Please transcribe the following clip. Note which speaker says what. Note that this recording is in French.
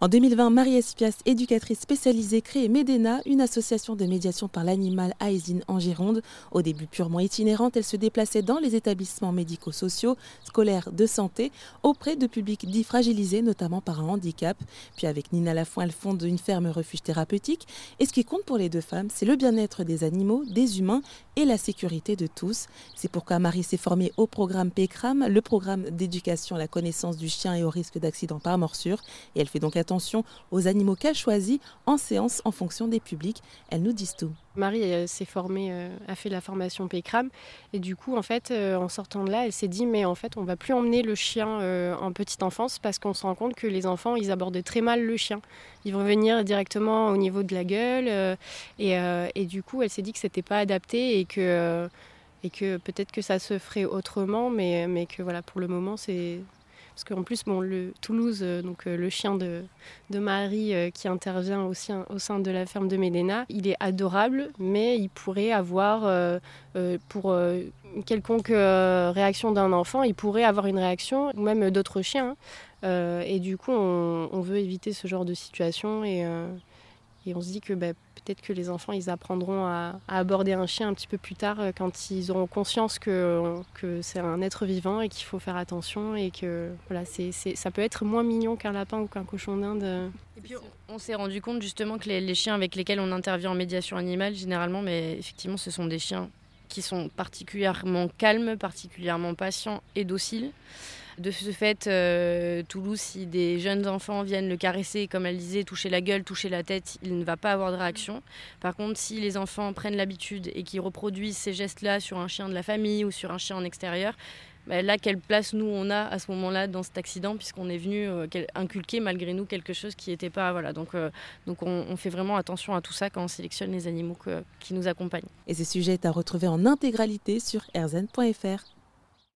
Speaker 1: En 2020, Marie Espias, éducatrice spécialisée, crée Medena, une association de médiation par l'animal à en Gironde. Au début purement itinérante, elle se déplaçait dans les établissements médico-sociaux, scolaires, de santé, auprès de publics dits fragilisés, notamment par un handicap. Puis avec Nina Lafont, elle fonde une ferme refuge thérapeutique. Et ce qui compte pour les deux femmes, c'est le bien-être des animaux, des humains et la sécurité de tous. C'est pourquoi Marie s'est formée au programme PECRAM, le programme d'éducation à la connaissance du chien et au risque d'accident par morsure. Et elle fait donc attention aux animaux qu'elle choisit en séance en fonction des publics. Elles nous disent tout.
Speaker 2: Marie s'est formée, euh, a fait la formation PECRAM et du coup en fait euh, en sortant de là elle s'est dit mais en fait on va plus emmener le chien euh, en petite enfance parce qu'on se rend compte que les enfants ils abordent très mal le chien. Ils vont venir directement au niveau de la gueule et, et, du coup elle s'est dit que c'était pas adapté et que et que peut-être que ça se ferait autrement mais, mais que voilà pour le moment c'est parce qu'en plus, bon, le Toulouse, euh, donc euh, le chien de, Marie euh, qui intervient aussi au sein de la ferme de Médéna, il est adorable, mais il pourrait avoir, pour quelconque réaction d'un enfant, il pourrait avoir une réaction, ou même d'autres chiens. Hein. et du coup, on, veut éviter ce genre de situation et, et on se dit que bah, peut-être que les enfants, ils apprendront à, aborder un chien un petit peu plus tard euh, quand ils auront conscience que, c'est un être vivant et qu'il faut faire attention et que voilà, ça peut être moins mignon qu'un lapin ou qu'un cochon d'Inde.
Speaker 3: Et puis on s'est rendu compte justement que les, les, chiens avec lesquels on intervient en médiation animale, généralement, mais effectivement, ce sont des chiens qui sont particulièrement calmes, particulièrement patients et dociles. De ce fait, euh, Toulouse, si des jeunes enfants viennent le caresser, comme elle disait, toucher la gueule, toucher la tête, il ne va pas avoir de réaction. Par contre, si les enfants prennent l'habitude et qu'ils reproduisent ces gestes-là sur un chien de la famille ou sur un chien en extérieur, bah, là, quelle place nous on a à ce moment-là dans cet accident, puisqu'on est venu euh, inculquer malgré nous quelque chose qui n'était pas. Voilà, donc, euh, donc on, fait vraiment attention à tout ça quand on sélectionne les animaux qui nous accompagnent.
Speaker 1: Et ce sujet est à retrouver en intégralité sur erzen.fr.